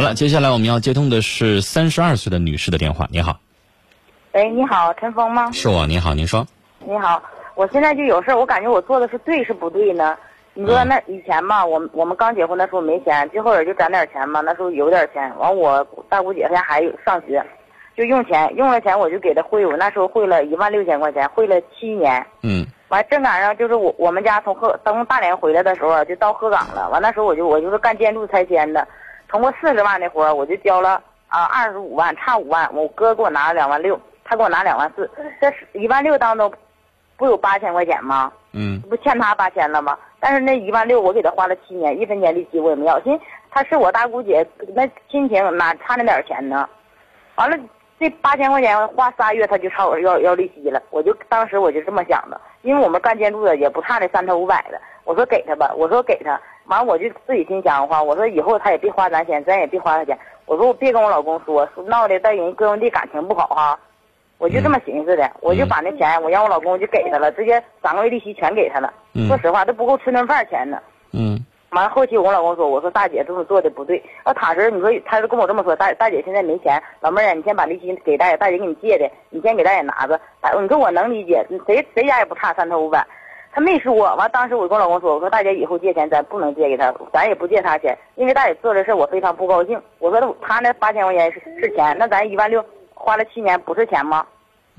好了，接下来我们要接通的是三十二岁的女士的电话。你好，喂，你好，陈峰吗？是我。你好，您说。你好，我现在就有事儿，我感觉我做的是对是不对呢？你说那以前吧，我们我们刚结婚的时候没钱，最后也就攒点钱嘛。那时候有点钱，完我大姑姐她家孩子上学，就用钱，用了钱我就给她汇，我那时候汇了一万六千块钱，汇了七年。嗯完正赶上就是我我们家从鹤从大连回来的时候啊就到鹤岗了。完那时候我就我就是干建筑拆迁的，通过四十万的活儿我就交了啊二十五万，差五万，我哥给我拿了两万六，他给我拿两万四，这是一万六当中不有八千块钱吗？嗯不欠他八千了吗？但是那一万六我给他花了七年，一分钱利息我也没要。寻思他是我大姑姐，那亲情哪差那点钱呢？完了，这八千块钱花仨月他就朝我要要利息了，我就当时我就这么想的，因为我们干建筑的也不差那三头五百的，我说给他吧，我说给他，完我就自己心想的话，我说以后他也别花咱钱，咱也别花他钱，我说我别跟我老公说，说闹的在人哥兄弟感情不好哈。我就这么寻思的，我就把那钱，我让我老公就给他了，直接三个月利息全给他了。嗯说实话，都不够吃顿饭钱呢。嗯完了后期我老公说，我说大姐这么做的不对。要踏实，你说他是跟我这么说，大大姐现在没钱，老妹儿啊，你先把利息给大姐，大姐给你借的，你先给大姐拿着。大你说我能理解，谁谁家也不差三头五百。他没说，完当时我跟我老公说，我说大姐以后借钱咱不能借给他，咱也不借他钱，因为大姐做这事儿我非常不高兴。我说他那八千块钱是是钱，那咱一万六花了七年不是钱吗？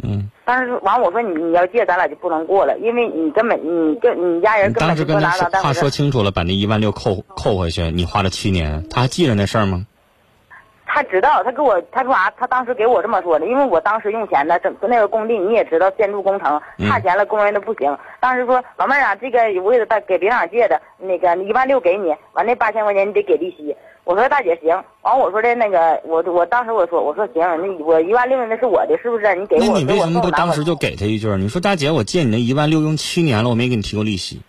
嗯，当时完我说你你要借咱俩就不能过了，因为你根本你跟你家人根本就不当时跟他说话说。清楚了，把那一万六扣扣回去，你花了七年，他还记着那事儿吗？他知道，他给我他说啥？他当时给我这么说的，因为我当时用钱呢，整个那个工地你也知道，建筑工程嗯差钱了，工人都不行。当时说老妹儿啊，这个我给他给别厂借的，那个一万六给你，完那八千块钱你得给利息。我说大姐行，完我说的那个我我当时我说我说行，那我一万六那是我的，是不是？你给我，那你为什么不当时就给他一句儿？你说大姐，我借你那一万六用七年了，我没给你提过利息。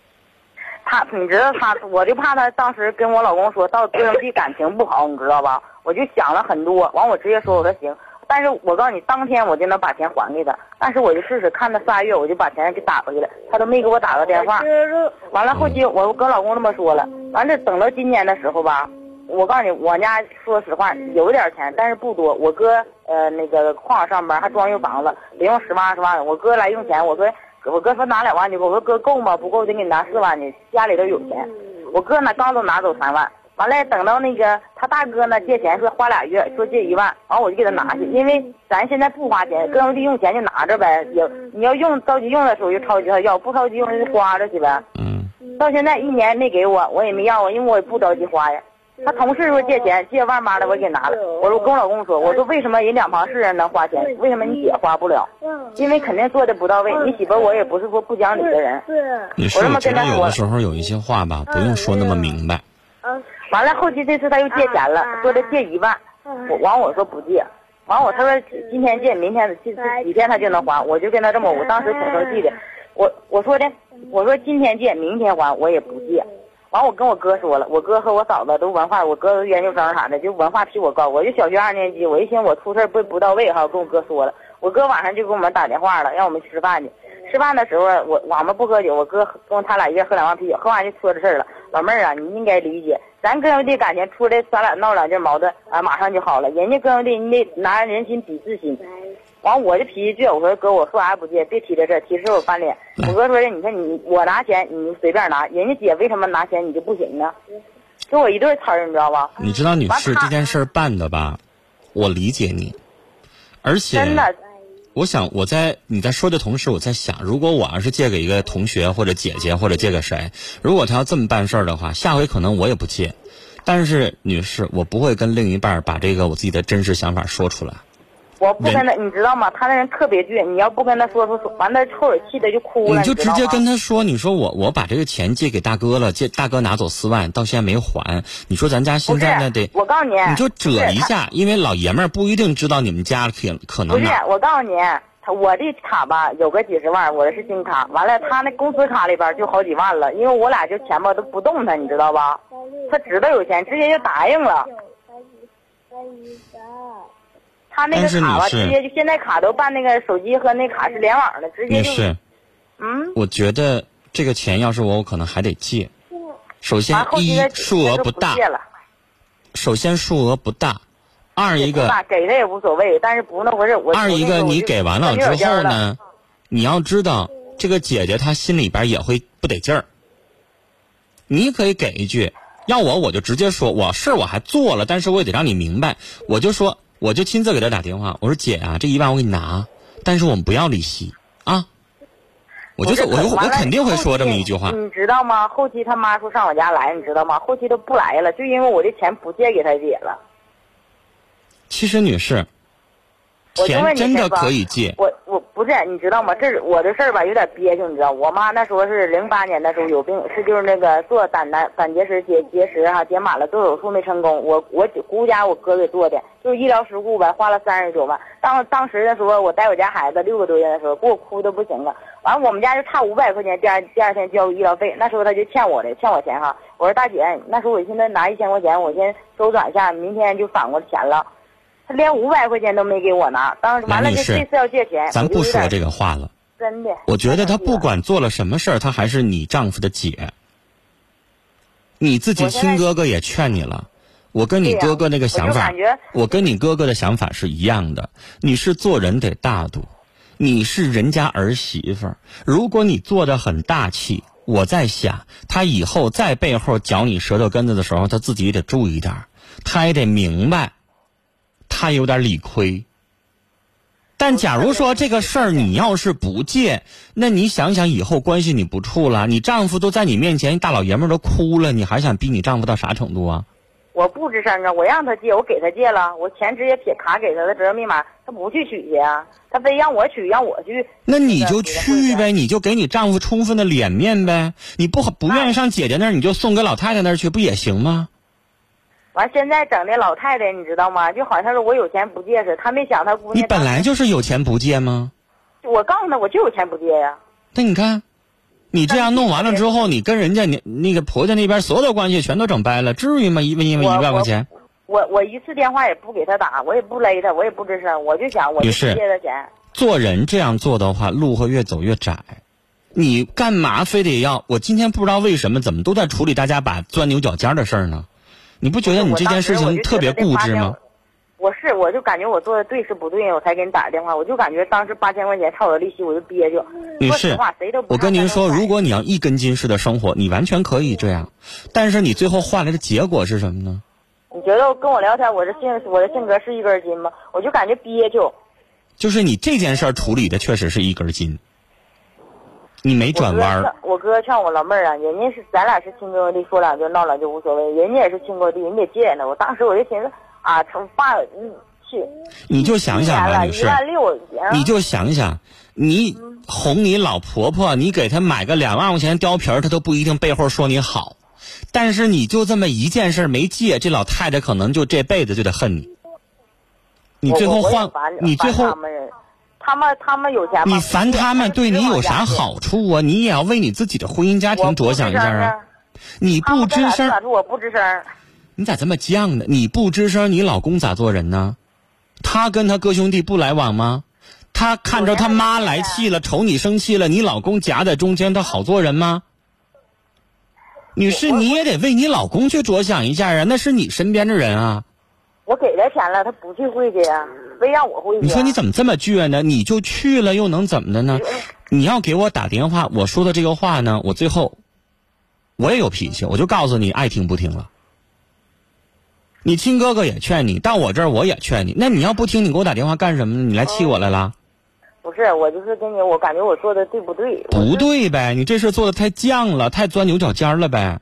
他，你知道他，我就怕他当时跟我老公说到哥弟感情不好，你知道吧？我就想了很多，完我直接说我说行，但是我告诉你，当天我就能把钱还给他，但是我就试试看他仨月，我就把钱给打回去了，他都没给我打个电话。完了后期我跟老公那么说了，完了等到今年的时候吧，我告诉你，我家说实话有点钱，但是不多。我哥呃那个矿上上班，还装修房子，得用十万二十万。我哥来用钱，我说我哥说拿两万去，我说哥够吗？不够得给你拿四万去，家里头有钱。我哥呢刚都拿走三万，完了等到那个他大哥呢借钱说花俩月，说借一万，完我就给他拿去，因为咱现在不花钱，哥兄弟用钱就拿着呗，也你要用着急用的时候就着急他要，不着急用就花着去呗。嗯到现在一年没给我，我也没要啊，因为我也不着急花呀。他同事说借钱，借万八的我给拿了。我说我跟我老公说，我说为什么人两旁是人能花钱，为什么你姐花不了？因为肯定做的不到位。你媳妇我也不是说不讲理的人。你是我这么我觉得有跟他说的时候有一些话吧，不用说那么明白。完了后期这次他又借钱了，说的借一万，我完我说不借，完我他说今天借，明天这这几天他就能还，我就跟他这么，我当时挺生气的，我我说的，我说今天借，明天还，我也不借。完我跟我哥说了，我哥和我嫂子都文化，我哥研究生啥的，就文化比我高，我就小学二年级，我一寻我出事不不到位哈，跟我哥说了，我哥晚上就给我们打电话了，让我们吃饭去。吃饭的时候，我我们不喝酒，我哥跟他俩一人喝两罐啤酒，喝完就说这事了。老妹儿啊，你应该理解，咱哥兄弟感情出来，咱俩闹两句矛盾啊，马上就好了。人家哥兄弟，你得拿人心比自心。完，我这脾气倔，我说哥，我说啥也不借，别提这事儿，提这事儿我翻脸。我哥说的，你看你我拿钱，你随便拿，人家姐为什么拿钱你就不行呢？给我一顿呲儿，你知道吧？你知道女士这件事儿办的吧？我理解你，而且真的，我想我在你在说的同时，我在想，如果我要是借给一个同学或者姐姐或者借给谁，如果他要这么办事儿的话，下回可能我也不借。但是女士，我不会跟另一半儿把这个我自己的真实想法说出来。我不跟他，你知道吗？他那人特别倔，你要不跟他说说说，完了后儿气的就哭了，你就直接跟他说，你说我我把这个钱借给大哥了，借大哥拿走四万，到现在没还。你说咱家现在呢得，我告诉你，你就折一下，因为老爷们儿不一定知道你们家可可能不是，我告诉你，他我这卡吧有个几十万，我的是新卡，完了他那公司卡里边就好几万了，因为我俩就钱吧都不动他，你知道吧？他知道有钱，直接就答应了。他那个卡吧，直接就现在卡都办那个手机和那卡是联网的，直接就女士，嗯。我觉得这个钱要是我，我可能还得借。首先一数额不大，首先数额不大，二一个那给的也无所谓，但是不那回事。我二一个你给完了之后呢？呢，你要知道这个姐姐她心里边也会不得劲儿。你可以给一句，要我我就直接说，我事我还做了，但是我也得让你明白，我就说我就亲自给他打电话，我说姐啊，这一万我给你拿，但是我们不要利息啊。我就我我肯定会说这么一句话。你知道吗？后期他妈说上我家来，你知道吗？后期都不来了，就因为我的钱不借给他姐了。其实，女士，钱真的可以借。我我不是，你知道吗？这我的事儿吧，有点憋屈，你知道。我妈那时候是零八年的时候有病，是就是那个做胆胆胆结石结结石哈，结满了做手术没成功。我我姑家我哥给做的，就是医疗事故呗，花了三十九万。当当时的时候，我带我家孩子六个多月的时候，给我哭的不行了。完了，我们家就差五百块钱，第二第二天交医疗费。那时候他就欠我的，欠我钱哈。我说大姐，那时候我现在拿一千块钱，我先周转一下，明天就返过钱了。他连五百块钱都没给我拿，当时完了就这次要借钱，咱不说这个话了。真的，我觉得他不管做了什么事儿，他还是你丈夫的姐。你自己亲哥哥也劝你了，我跟你哥哥那个想法，我跟你哥哥的想法是一样的。你是做人得大度，你是人家儿媳妇儿，如果你做的很大气，我在想，他以后在背后嚼你舌头根子的时候，他自己也得注意点他也得明白。他有点理亏，但假如说这个事儿你要是不借，那你想想以后关系你不处了，你丈夫都在你面前，大老爷们都哭了，你还想逼你丈夫到啥程度啊？我不吱声啊，我让他借，我给他借了，我钱直接撇卡给他的，责任密码，他不去取去啊，他非让我取，让我去。那你就去呗，你就给你丈夫充分的脸面呗，你不不愿意上姐姐那儿，你就送给老太太那儿去，不也行吗？完，现在整的老太太，你知道吗？就好像是我有钱不借似的，他没想他姑娘。你本来就是有钱不借吗？我告诉他，我就有钱不借呀。那你看，你这样弄完了之后，你跟人家你那个婆家那边所有的关系全都整掰了，至于吗？因为因为一万块钱。我我一次电话也不给他打，我也不勒他，我也不吱声，我就想我就借他钱。做人这样做的话，路会越走越窄。你干嘛非得要？我今天不知道为什么，怎么都在处理大家把钻牛角尖的事儿呢？你不觉得你这件事情特别固执吗？我是，我就感觉我做的对是不对，我才给你打个电话。我就感觉当时八千块钱差我的利息，我就憋屈。女士，我跟您说，如果你要一根筋式的生活，你完全可以这样，但是你最后换来的结果是什么呢？你觉得跟我聊天，我的性我的性格是一根筋吗？我就感觉憋屈。就是你这件事儿处理的确实是一根筋。你没转弯儿。我哥劝我老妹儿啊，人家是咱俩是亲哥弟，说两句闹两句无所谓，人家也是亲哥弟，人家借呢。我当时我就寻思啊，成爸，嗯，去。你就想想吧，女士，你就想想，你哄你老婆婆，你给她买个两万块钱貂皮儿，她都不一定背后说你好。但是你就这么一件事没借，这老太太可能就这辈子就得恨你。你最后换，你最后。他们他们有钱吗？你烦他们对你有啥好处啊？你也要为你自己的婚姻家庭着想一下啊！你不吱声，我不吱声。你咋这么犟呢？你不吱声，你老公咋做人呢？他跟他哥兄弟不来往吗？他看着他妈来气了，瞅你生气了，你老公夹在中间，他好做人吗？女士，你也得为你老公去着想一下啊！那是你身边的人啊。我给他钱了，他不去会去呀。非让我会去。你说你怎么这么倔呢？你就去了，又能怎么的呢？你要给我打电话，我说的这个话呢，我最后我也有脾气，我就告诉你，爱听不听了。你亲哥哥也劝你，到我这儿我也劝你。那你要不听，你给我打电话干什么呢？你来气我来了？不是，我就是跟你，我感觉我做的对不对？不对呗，你这事做的太犟了，太钻牛角尖了呗。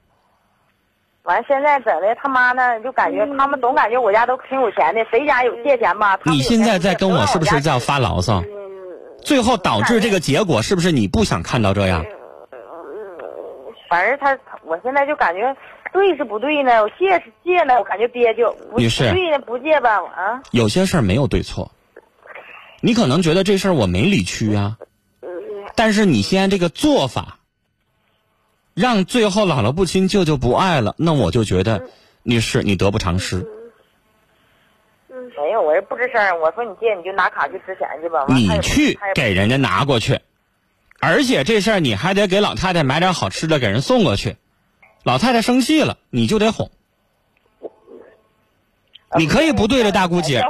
完，现在整的他妈呢，就感觉他们总感觉我家都挺有钱的，谁家有借钱吧？你现在在跟我是不是在发牢骚？最后导致这个结果是不是你不想看到这样？反正他，我现在就感觉对是不对呢？我借是借呢，我感觉憋屈。女士，对呢，不借吧？啊？有些事儿没有对错，你可能觉得这事儿我没理屈啊，但是你现在这个做法。让最后姥姥不亲，舅舅不爱了，那我就觉得，女士你得不偿失。没有，我是不吱声。我说你借，你就拿卡去支钱去吧。你去给人家拿过去，而且这事儿你还得给老太太买点好吃的给人送过去。老太太生气了，你就得哄。你可以不对着大姑姐。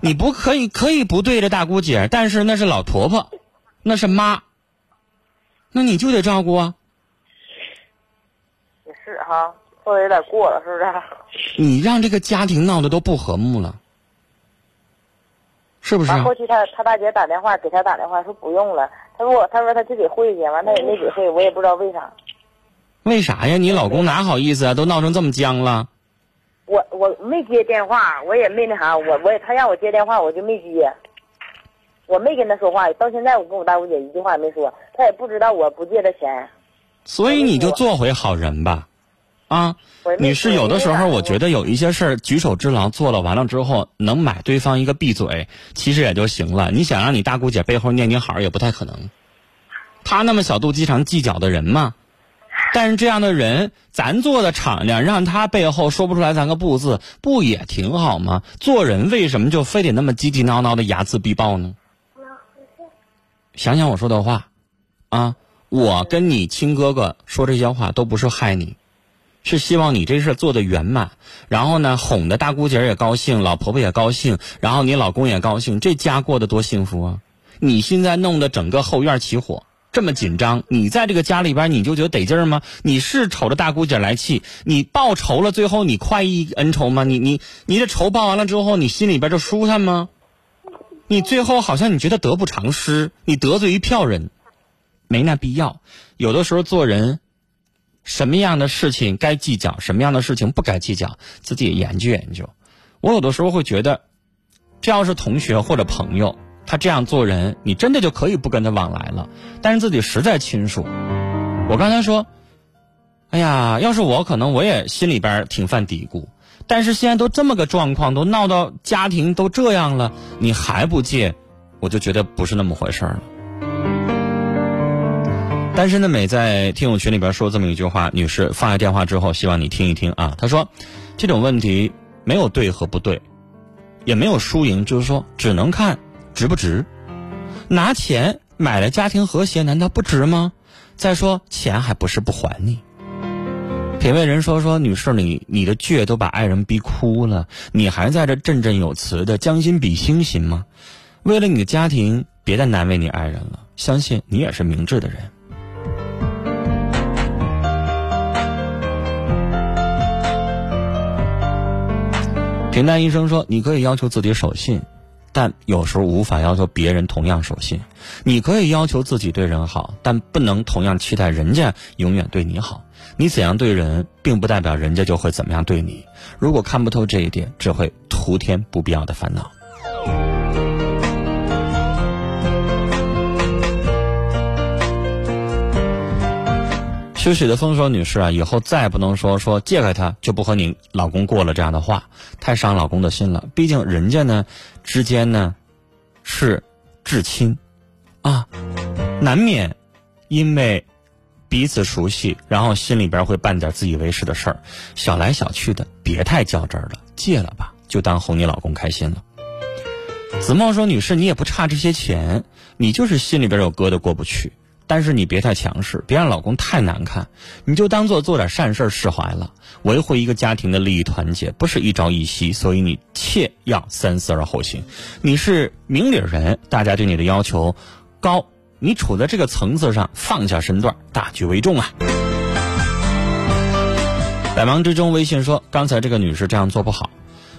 你不可以可以不对着大姑姐，但是那是老婆婆，那是妈，那你就得照顾啊。哈，说的有点过了，是不是？你让这个家庭闹得都不和睦了，是不是？完后期他他大姐打电话给他打电话说不用了，他说我他说他去给会去，完他也没给会，我也不知道为啥。为啥呀？你老公哪好意思啊？都闹成这么僵了。我我没接电话，我也没那啥，我我也他让我接电话，我就没接。我没跟他说话，到现在我跟我大姑姐一句话也没说，他也不知道我不借他钱。所以你就做回好人吧，啊，我也没女士，有的时候我觉得有一些事儿举手之劳做了完了之后，能买对方一个闭嘴，其实也就行了。你想让你大姑姐背后念你好也不太可能，她那么小肚鸡肠计较的人嘛。但是这样的人，咱做的敞亮，让他背后说不出来咱个不字，不也挺好吗？做人为什么就非得那么唧唧挠挠的睚眦必报呢？想想我说的话，啊，我跟你亲哥哥说这些话都不是害你，是希望你这事做的圆满，然后呢，哄的大姑姐也高兴，老婆婆也高兴，然后你老公也高兴，这家过得多幸福啊！你现在弄得整个后院起火。这么紧张，你在这个家里边你就觉得得劲儿吗？你是瞅着大姑姐来气，你报仇了，最后你快意恩仇吗？你你你这仇报完了之后，你心里边就舒坦吗？你最后好像你觉得得不偿失，你得罪一票人，没那必要。有的时候做人，什么样的事情该计较，什么样的事情不该计较，自己也研究研究。我有的时候会觉得，这要是同学或者朋友。他这样做人，你真的就可以不跟他往来了。但是自己实在亲属，我刚才说，哎呀，要是我，可能我也心里边挺犯嘀咕。但是现在都这么个状况，都闹到家庭都这样了，你还不戒，我就觉得不是那么回事了。单身的美在听友群里边说这么一句话，女士放下电话之后，希望你听一听啊。她说，这种问题没有对和不对，也没有输赢，就是说只能看。值不值？拿钱买了家庭和谐，难道不值吗？再说钱还不是不还你。品味人说说，女士，你你的倔都把爱人逼哭了，你还在这振振有词的将心比心行吗？为了你的家庭，别再难为你爱人了。相信你也是明智的人。平淡医生说，你可以要求自己守信。但有时候无法要求别人同样守信。你可以要求自己对人好，但不能同样期待人家永远对你好。你怎样对人，并不代表人家就会怎么样对你。如果看不透这一点，只会徒添不必要的烦恼。休息的风说女士啊，以后再也不能说说借给他就不和你老公过了这样的话，太伤老公的心了。毕竟人家呢之间呢是至亲啊，难免因为彼此熟悉，然后心里边会办点自以为是的事儿，小来小去的，别太较真儿了，借了吧，就当哄你老公开心了。子墨说女士，你也不差这些钱，你就是心里边有疙瘩过不去。但是你别太强势，别让老公太难看，你就当做做点善事释怀了。维护一个家庭的利益团结不是一朝一夕，所以你切要三思而后行。你是明理人，大家对你的要求高，你处在这个层次上，放下身段，大局为重啊。百忙之中，微信说刚才这个女士这样做不好，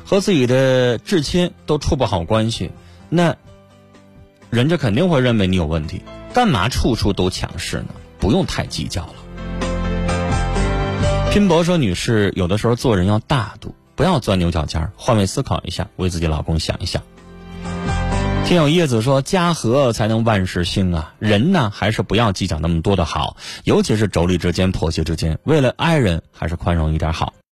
和自己的至亲都处不好关系，那人家肯定会认为你有问题。干嘛处处都强势呢？不用太计较了。拼搏说：“女士，有的时候做人要大度，不要钻牛角尖换位思考一下，为自己老公想一想。”听友叶子说：“家和才能万事兴啊！人呢，还是不要计较那么多的好，尤其是妯娌之间、婆媳之间，为了爱人，还是宽容一点好。”